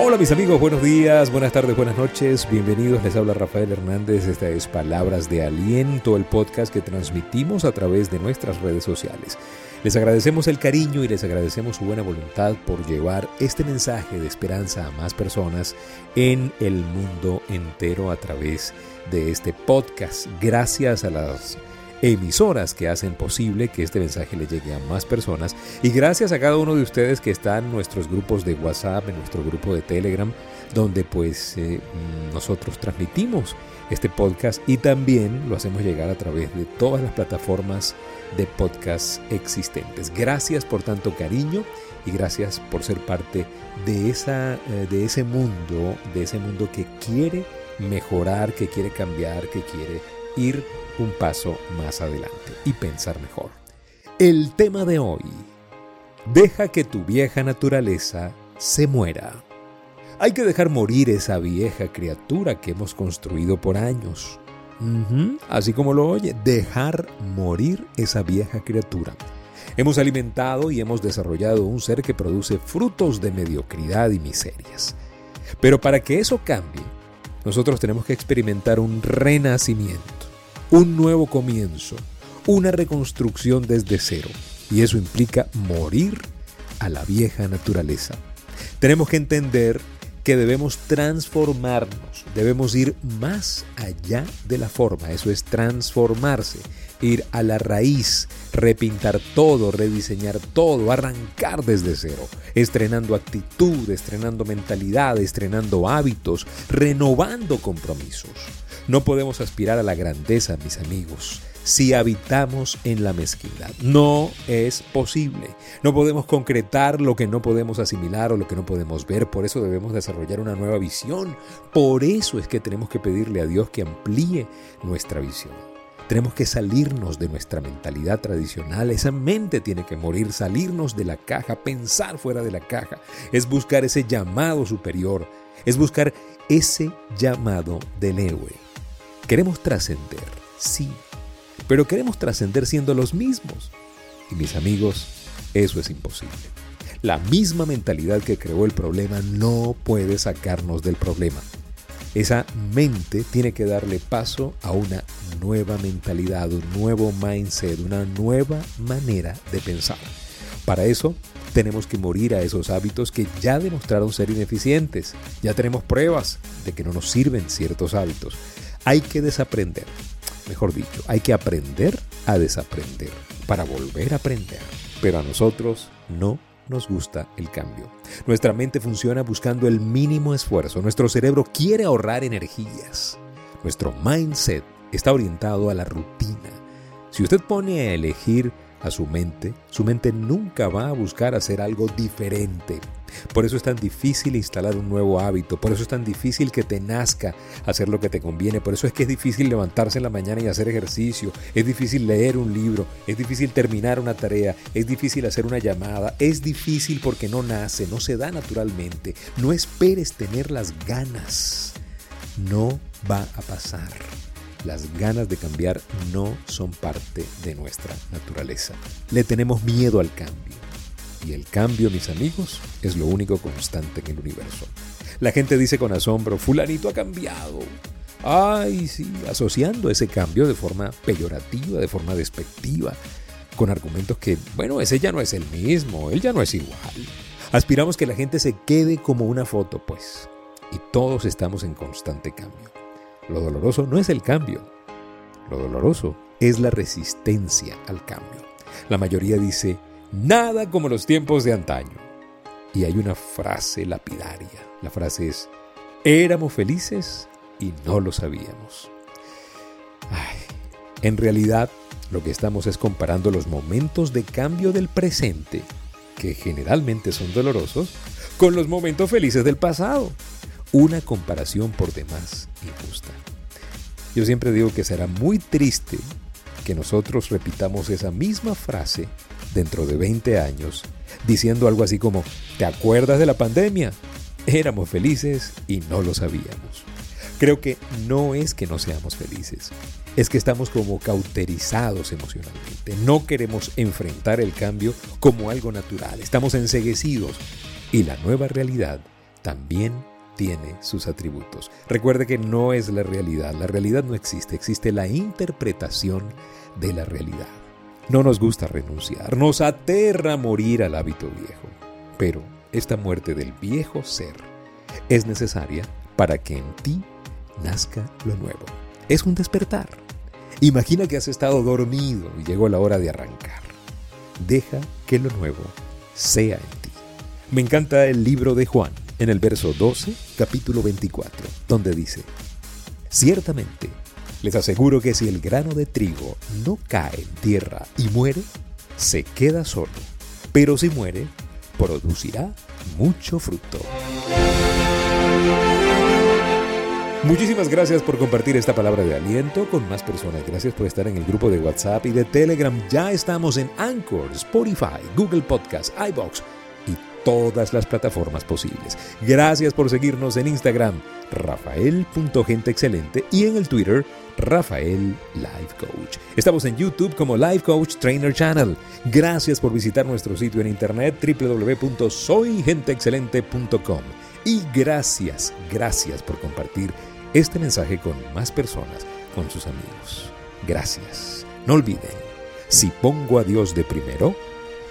Hola mis amigos, buenos días, buenas tardes, buenas noches, bienvenidos, les habla Rafael Hernández, esta es Palabras de Aliento, el podcast que transmitimos a través de nuestras redes sociales. Les agradecemos el cariño y les agradecemos su buena voluntad por llevar este mensaje de esperanza a más personas en el mundo entero a través de este podcast. Gracias a las emisoras que hacen posible que este mensaje le llegue a más personas y gracias a cada uno de ustedes que está en nuestros grupos de WhatsApp, en nuestro grupo de Telegram, donde pues eh, nosotros transmitimos este podcast y también lo hacemos llegar a través de todas las plataformas de podcast existentes. Gracias por tanto cariño y gracias por ser parte de, esa, eh, de ese mundo, de ese mundo que quiere mejorar, que quiere cambiar, que quiere ir un paso más adelante y pensar mejor. El tema de hoy, deja que tu vieja naturaleza se muera. Hay que dejar morir esa vieja criatura que hemos construido por años. así como lo oye, dejar morir esa vieja criatura. Hemos alimentado y hemos desarrollado un ser que produce frutos de mediocridad y miserias. Pero para que eso cambie, nosotros tenemos que experimentar un renacimiento un nuevo comienzo, una reconstrucción desde cero. Y eso implica morir a la vieja naturaleza. Tenemos que entender que debemos transformarnos, debemos ir más allá de la forma, eso es transformarse, ir a la raíz, repintar todo, rediseñar todo, arrancar desde cero, estrenando actitud, estrenando mentalidad, estrenando hábitos, renovando compromisos. No podemos aspirar a la grandeza, mis amigos, si habitamos en la mezquindad. No es posible. No podemos concretar lo que no podemos asimilar o lo que no podemos ver. Por eso debemos desarrollar una nueva visión. Por eso es que tenemos que pedirle a Dios que amplíe nuestra visión. Tenemos que salirnos de nuestra mentalidad tradicional. Esa mente tiene que morir, salirnos de la caja, pensar fuera de la caja. Es buscar ese llamado superior. Es buscar ese llamado del héroe. Queremos trascender, sí, pero queremos trascender siendo los mismos. Y mis amigos, eso es imposible. La misma mentalidad que creó el problema no puede sacarnos del problema. Esa mente tiene que darle paso a una nueva mentalidad, un nuevo mindset, una nueva manera de pensar. Para eso tenemos que morir a esos hábitos que ya demostraron ser ineficientes. Ya tenemos pruebas de que no nos sirven ciertos hábitos. Hay que desaprender, mejor dicho, hay que aprender a desaprender para volver a aprender. Pero a nosotros no nos gusta el cambio. Nuestra mente funciona buscando el mínimo esfuerzo. Nuestro cerebro quiere ahorrar energías. Nuestro mindset está orientado a la rutina. Si usted pone a elegir a su mente, su mente nunca va a buscar hacer algo diferente. Por eso es tan difícil instalar un nuevo hábito, por eso es tan difícil que te nazca hacer lo que te conviene, por eso es que es difícil levantarse en la mañana y hacer ejercicio, es difícil leer un libro, es difícil terminar una tarea, es difícil hacer una llamada, es difícil porque no nace, no se da naturalmente. No esperes tener las ganas, no va a pasar. Las ganas de cambiar no son parte de nuestra naturaleza. Le tenemos miedo al cambio. Y el cambio, mis amigos, es lo único constante en el universo. La gente dice con asombro, fulanito ha cambiado. Ay, sí, asociando ese cambio de forma peyorativa, de forma despectiva, con argumentos que, bueno, ese ya no es el mismo, él ya no es igual. Aspiramos que la gente se quede como una foto, pues, y todos estamos en constante cambio. Lo doloroso no es el cambio, lo doloroso es la resistencia al cambio. La mayoría dice, nada como los tiempos de antaño. Y hay una frase lapidaria. La frase es, éramos felices y no lo sabíamos. en realidad, lo que estamos es comparando los momentos de cambio del presente, que generalmente son dolorosos, con los momentos felices del pasado, una comparación por demás injusta. Yo siempre digo que será muy triste que nosotros repitamos esa misma frase dentro de 20 años, diciendo algo así como, ¿te acuerdas de la pandemia? Éramos felices y no lo sabíamos. Creo que no es que no seamos felices, es que estamos como cauterizados emocionalmente. No queremos enfrentar el cambio como algo natural, estamos enseguecidos y la nueva realidad también tiene sus atributos. Recuerde que no es la realidad, la realidad no existe, existe la interpretación de la realidad. No nos gusta renunciar, nos aterra morir al hábito viejo, pero esta muerte del viejo ser es necesaria para que en ti nazca lo nuevo. Es un despertar. Imagina que has estado dormido y llegó la hora de arrancar. Deja que lo nuevo sea en ti. Me encanta el libro de Juan, en el verso 12, capítulo 24, donde dice, Ciertamente, les aseguro que si el grano de trigo no cae en tierra y muere, se queda solo, pero si muere, producirá mucho fruto. Muchísimas gracias por compartir esta palabra de aliento con más personas. Gracias por estar en el grupo de WhatsApp y de Telegram. Ya estamos en Anchor, Spotify, Google Podcast, iBox todas las plataformas posibles. Gracias por seguirnos en Instagram, rafael.genteexcelente y en el Twitter, Rafael Life Coach. Estamos en YouTube como Life Coach Trainer Channel. Gracias por visitar nuestro sitio en internet www.soygenteexcelente.com. Y gracias, gracias por compartir este mensaje con más personas, con sus amigos. Gracias. No olviden, si pongo a Dios de primero,